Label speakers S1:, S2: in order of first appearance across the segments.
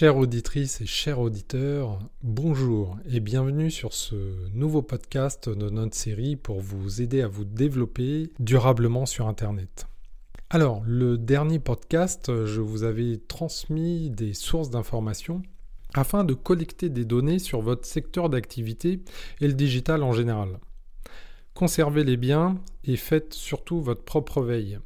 S1: Chères auditrices et chers auditeurs, bonjour et bienvenue sur ce nouveau podcast de notre série pour vous aider à vous développer durablement sur Internet. Alors, le dernier podcast, je vous avais transmis des sources d'informations afin de collecter des données sur votre secteur d'activité et le digital en général. Conservez-les bien et faites surtout votre propre veille.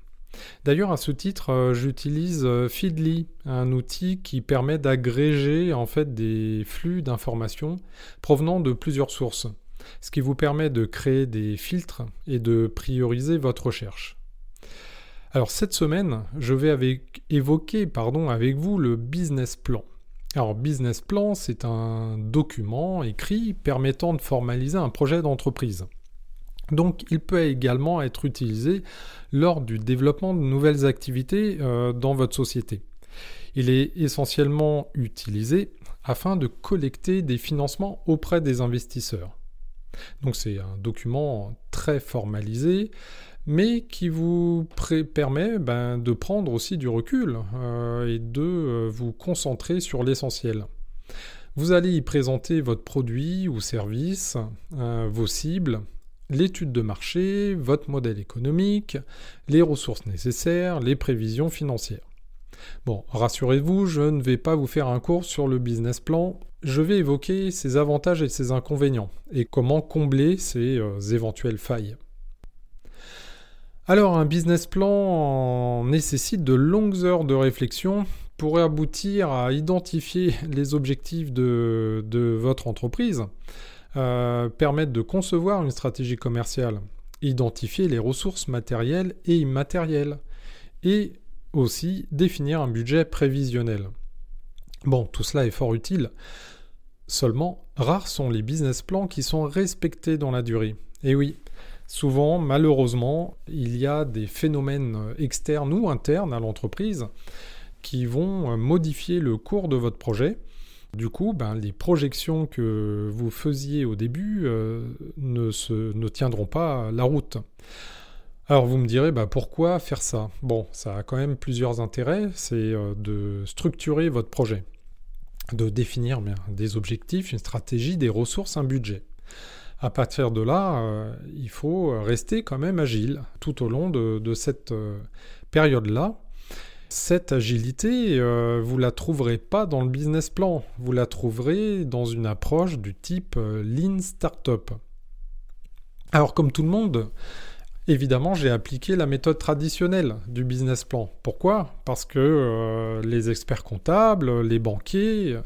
S1: D'ailleurs, à ce titre, euh, j'utilise euh, Feedly, un outil qui permet d'agréger en fait des flux d'informations provenant de plusieurs sources, ce qui vous permet de créer des filtres et de prioriser votre recherche. Alors cette semaine, je vais évoquer pardon, avec vous le business plan. Alors business plan, c'est un document écrit permettant de formaliser un projet d'entreprise. Donc il peut également être utilisé lors du développement de nouvelles activités euh, dans votre société. Il est essentiellement utilisé afin de collecter des financements auprès des investisseurs. Donc c'est un document très formalisé, mais qui vous permet ben, de prendre aussi du recul euh, et de euh, vous concentrer sur l'essentiel. Vous allez y présenter votre produit ou service, vos cibles, l'étude de marché, votre modèle économique, les ressources nécessaires, les prévisions financières. Bon, rassurez-vous, je ne vais pas vous faire un cours sur le business plan, je vais évoquer ses avantages et ses inconvénients, et comment combler ces euh, éventuelles failles. Alors, un business plan nécessite de longues heures de réflexion pour aboutir à identifier les objectifs de votre entreprise, euh, permettre de concevoir une stratégie commerciale, identifier les ressources matérielles et immatérielles, et aussi définir un budget prévisionnel. Bon, tout cela est fort utile. Seulement, rares sont les business plans qui sont respectés dans la durée. Et oui, souvent, malheureusement, il y a des phénomènes externes ou internes à l'entreprise qui vont modifier le cours de votre projet du coup, ben, les projections que vous faisiez au début euh, ne, ne tiendront pas la route. Alors vous me direz, ben, pourquoi faire ça? Bon, ça a quand même plusieurs intérêts. C'est euh, de structurer votre projet, de définir des objectifs, une stratégie, des ressources, un budget. À partir de là, euh, il faut rester quand même agile tout au long de cette période-là cette agilité, euh, vous la trouverez pas dans le business plan, vous la trouverez dans une approche du type euh, Lean Startup. Alors comme tout le monde, évidemment j'ai appliqué la méthode traditionnelle du business plan. Pourquoi? Parce que euh, les experts comptables, les banquiers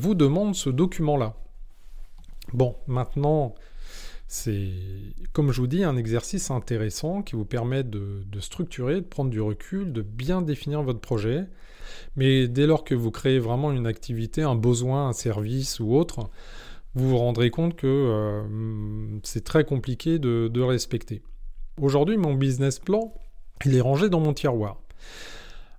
S1: vous demandent ce document-là. Bon, maintenant, c'est, comme je vous dis, un exercice intéressant qui vous permet de, structurer, de prendre du recul, de bien définir votre projet. Mais dès lors que vous créez vraiment une activité, un besoin, un service ou autre, vous vous rendrez compte que euh, c'est très compliqué de, respecter. Aujourd'hui, mon business plan, il est rangé dans mon tiroir.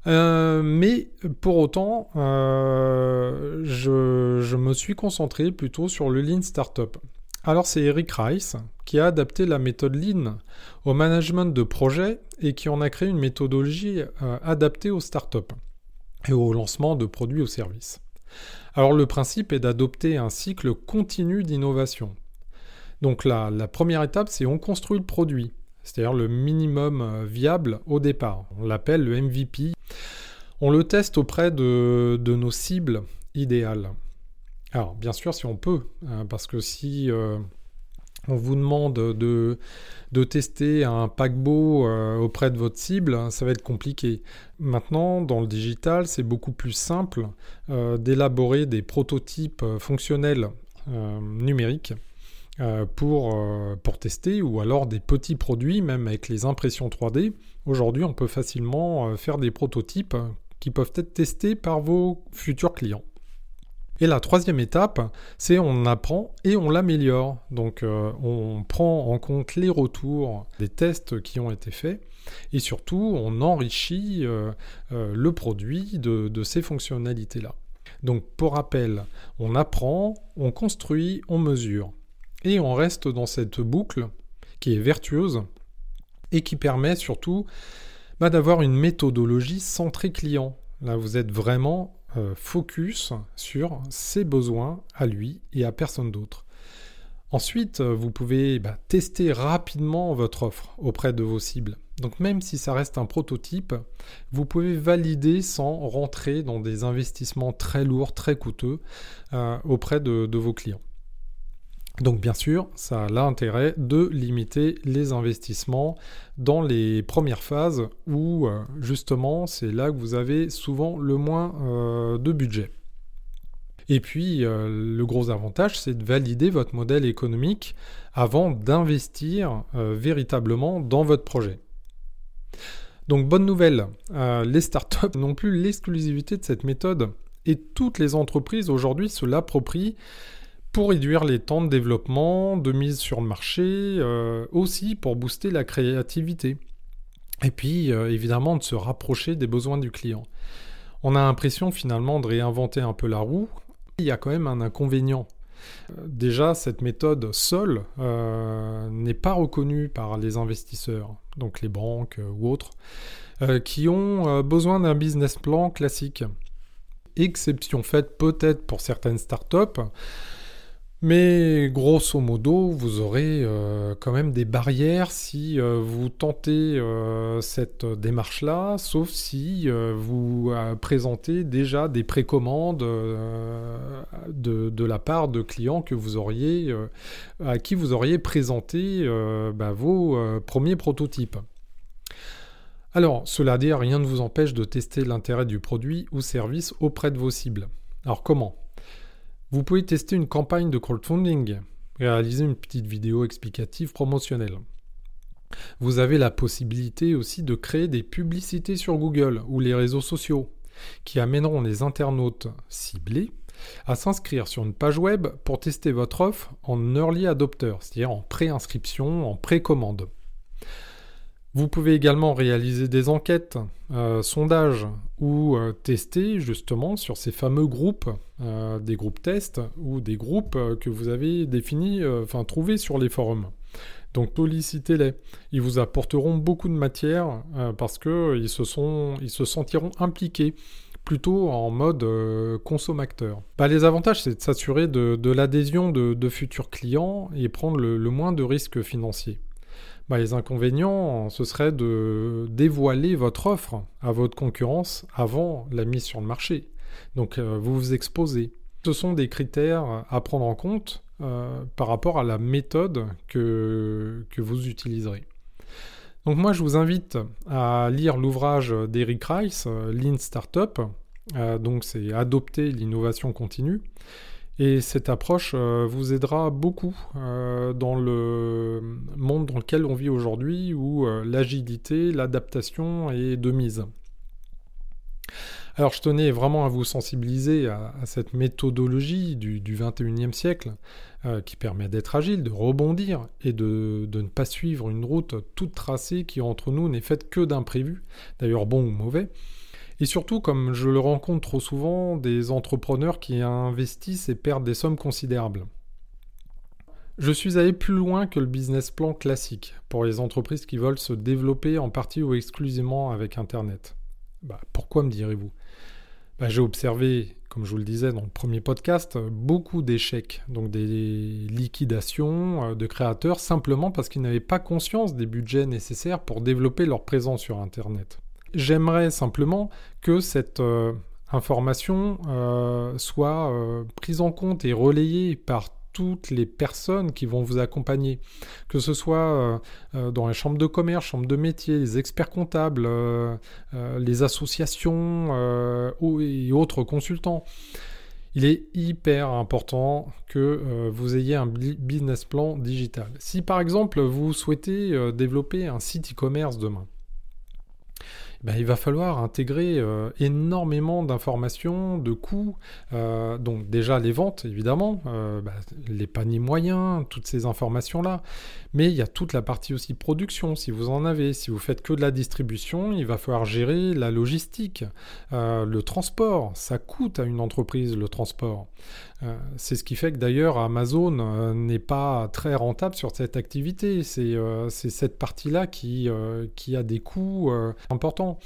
S1: Euh, mais pour autant, euh, je, je, me suis concentré plutôt sur le Lean Startup. Alors c'est Eric Rice qui a adapté la méthode Lean au management de projets et qui en a créé une méthodologie euh, adaptée aux startups et au lancement de produits ou services. Alors le principe est d'adopter un cycle continu d'innovation. Donc la, la première étape, c'est on construit le produit, c'est-à-dire le minimum euh, viable au départ. On l'appelle le MVP. On le teste auprès de nos cibles idéales. Alors, bien sûr, si on peut, hein, parce que si euh, on vous demande de, tester un paquebot euh, auprès de votre cible, ça va être compliqué. Maintenant, dans le digital, c'est beaucoup plus simple euh, d'élaborer des prototypes fonctionnels numériques. pour tester ou alors des petits produits, même avec les impressions 3D. Aujourd'hui, on peut facilement faire des prototypes qui peuvent être testés par vos futurs clients. Et la troisième étape, c'est on apprend et on l'améliore. Donc euh, on prend en compte les retours des tests qui ont été faits et surtout on enrichit euh, euh, le produit de, ces fonctionnalités-là. Donc pour rappel, on apprend, on construit, on mesure. Et on reste dans cette boucle qui est vertueuse et qui permet surtout bah, d'avoir une méthodologie centrée client. Là, vous êtes vraiment focus sur ses besoins à lui et à personne d'autre. Ensuite, euh, vous pouvez bah, tester rapidement votre offre auprès de vos cibles. Donc même si ça reste un prototype, vous pouvez valider sans rentrer dans des investissements très lourds, très coûteux euh, auprès de, vos clients. Donc bien sûr, ça a l'intérêt de limiter les investissements dans les premières phases où euh, justement c'est là que vous avez souvent le moins de budget. Et puis, euh, le gros avantage, c'est de valider votre modèle économique avant d'investir euh, véritablement dans votre projet. Donc, bonne nouvelle, euh, les startups n'ont plus l'exclusivité de cette méthode et toutes les entreprises aujourd'hui se l'approprient pour réduire les temps de développement, de mise sur le marché, aussi pour booster la créativité. Et puis, évidemment, de se rapprocher des besoins du client. On a l'impression finalement de réinventer un peu la roue il y a quand même un inconvénient. Euh, déjà, cette méthode seule euh, n'est pas reconnue par les investisseurs, donc les banques euh, ou autres, qui ont besoin d'un business plan classique. Exception faite peut-être pour certaines startups, mais grosso modo, vous aurez euh, quand même des barrières si euh, vous tentez euh, cette démarche-là, sauf si vous présentez déjà des précommandes de, la part de clients que vous auriez, à qui vous auriez présenté bah, vos premiers prototypes. Alors, cela dit, rien ne vous empêche de tester l'intérêt du produit ou service auprès de vos cibles. Alors comment? Vous pouvez tester une campagne de crowdfunding, réaliser une petite vidéo explicative promotionnelle. Vous avez la possibilité aussi de créer des publicités sur Google ou les réseaux sociaux qui amèneront les internautes ciblés à s'inscrire sur une page web pour tester votre offre en early adopter, c'est-à-dire en pré-inscription, en précommande. Vous pouvez également réaliser des enquêtes, euh, sondages ou euh, tester justement sur ces fameux groupes, euh, des groupes tests ou des groupes que vous avez définis, enfin trouvés sur les forums. Donc sollicitez-les. Ils vous apporteront beaucoup de matière parce qu'ils se, se sentiront impliqués plutôt en mode consommateur. Bah, les avantages, c'est de s'assurer de, l'adhésion de, futurs clients et prendre le moins de risques financiers. Bah, les inconvénients, ce serait de dévoiler votre offre à votre concurrence avant la mise sur le marché. Donc euh, vous vous exposez. Ce sont des critères à prendre en compte euh, par rapport à la méthode que, que vous utiliserez. Donc moi je vous invite à lire l'ouvrage d'Eric Rice, Lean Startup. Euh, donc c'est adopter l'innovation continue. Et cette approche euh, vous aidera beaucoup euh, dans le monde dans lequel on vit aujourd'hui où euh, l'agilité, l'adaptation est de mise. Alors je tenais vraiment à vous sensibiliser à, cette méthodologie du, 21e siècle qui permet d'être agile, de rebondir et de, de, ne pas suivre une route toute tracée qui entre nous n'est faite que d'imprévus, d'ailleurs bon ou mauvais. Et surtout, comme je le rencontre trop souvent, des entrepreneurs qui investissent et perdent des sommes considérables. Je suis allé plus loin que le business plan classique pour les entreprises qui veulent se développer en partie ou exclusivement avec Internet. Bah, pourquoi me direz-vous? Bah, J'ai observé, comme je vous le disais dans le premier podcast, beaucoup d'échecs, donc des liquidations euh, de créateurs simplement parce qu'ils n'avaient pas conscience des budgets nécessaires pour développer leur présence sur Internet. J'aimerais simplement que cette euh, information euh, soit euh, prise en compte et relayée par toutes les personnes qui vont vous accompagner, que ce soit dans les chambres de commerce, chambres de métier, les experts comptables, les associations et autres consultants. Il est hyper important que vous ayez un business plan digital. Si par exemple vous souhaitez développer un site e-commerce demain, ben, il va falloir intégrer euh, énormément d'informations, de coûts, euh, donc déjà les ventes évidemment, euh, ben, les paniers moyens, toutes ces informations-là, mais il y a toute la partie aussi production si vous en avez, si vous faites que de la distribution, il va falloir gérer la logistique, le transport, ça coûte à une entreprise le transport. Euh, c'est ce qui fait que d'ailleurs Amazon euh, n'est pas très rentable sur cette activité. C'est euh, cette partie-là qui, a des coûts importants.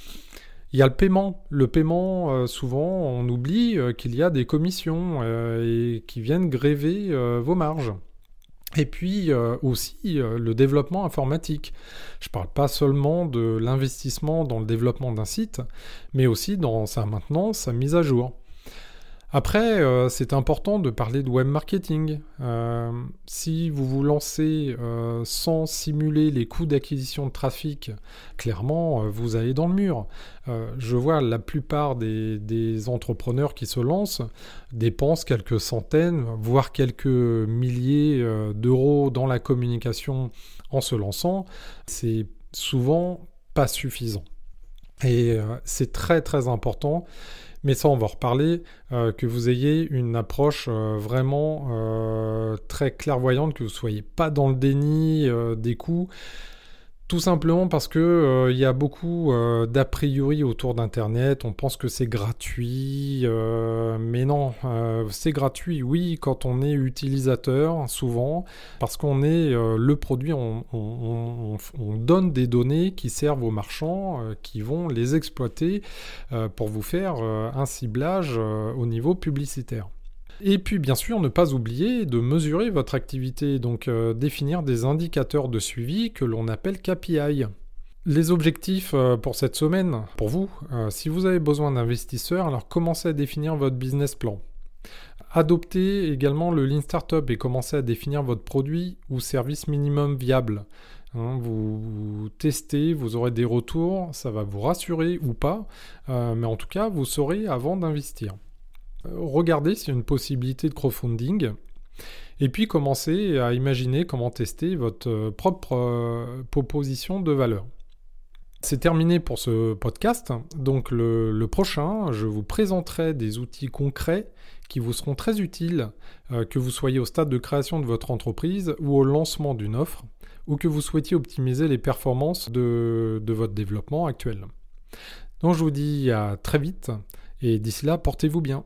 S1: Il y a le paiement. Le paiement, souvent, on oublie qu'il y a des commissions et qui viennent gréver vos marges. Et puis aussi le développement informatique. Je ne parle pas seulement de l'investissement dans le développement d'un site, mais aussi dans sa maintenance, sa mise à jour. Après, euh, c'est important de parler de web marketing. Euh, si vous vous lancez euh, sans simuler les coûts d'acquisition de trafic, clairement, vous allez dans le mur. je vois la plupart des, des, entrepreneurs qui se lancent dépensent quelques centaines, voire quelques milliers d'euros dans la communication en se lançant. C'est souvent pas suffisant. Et c'est très très important mais ça on va reparler, euh, que vous ayez une approche euh, vraiment euh, très clairvoyante, que vous ne soyez pas dans le déni des coûts. Tout simplement parce que euh, il y a beaucoup euh, d'a priori autour d'Internet. On pense que c'est gratuit, euh, mais non, c'est gratuit. Oui, quand on est utilisateur, souvent, parce qu'on est le produit, on, on, donne des données qui servent aux marchands, qui vont les exploiter pour vous faire un ciblage au niveau publicitaire. Et puis bien sûr, ne pas oublier de mesurer votre activité, donc euh, définir des indicateurs de suivi que l'on appelle KPI. Les objectifs euh, pour cette semaine, pour vous, euh, si vous avez besoin d'investisseurs, alors commencez à définir votre business plan. Adoptez également le Lean Startup et commencez à définir votre produit ou service minimum viable. Hein, vous, testez, vous aurez des retours, ça va vous rassurer ou pas, mais en tout cas, vous saurez avant d'investir regardez s'il y a une possibilité de crowdfunding. Et puis commencez à imaginer comment tester votre euh, propre euh, proposition de valeur. C'est terminé pour ce podcast. Donc le, prochain, je vous présenterai des outils concrets qui vous seront très utiles, euh, que vous soyez au stade de création de votre entreprise ou au lancement d'une offre, ou que vous souhaitiez optimiser les performances de votre développement actuel. Donc je vous dis à très vite, et d'ici là, portez-vous bien.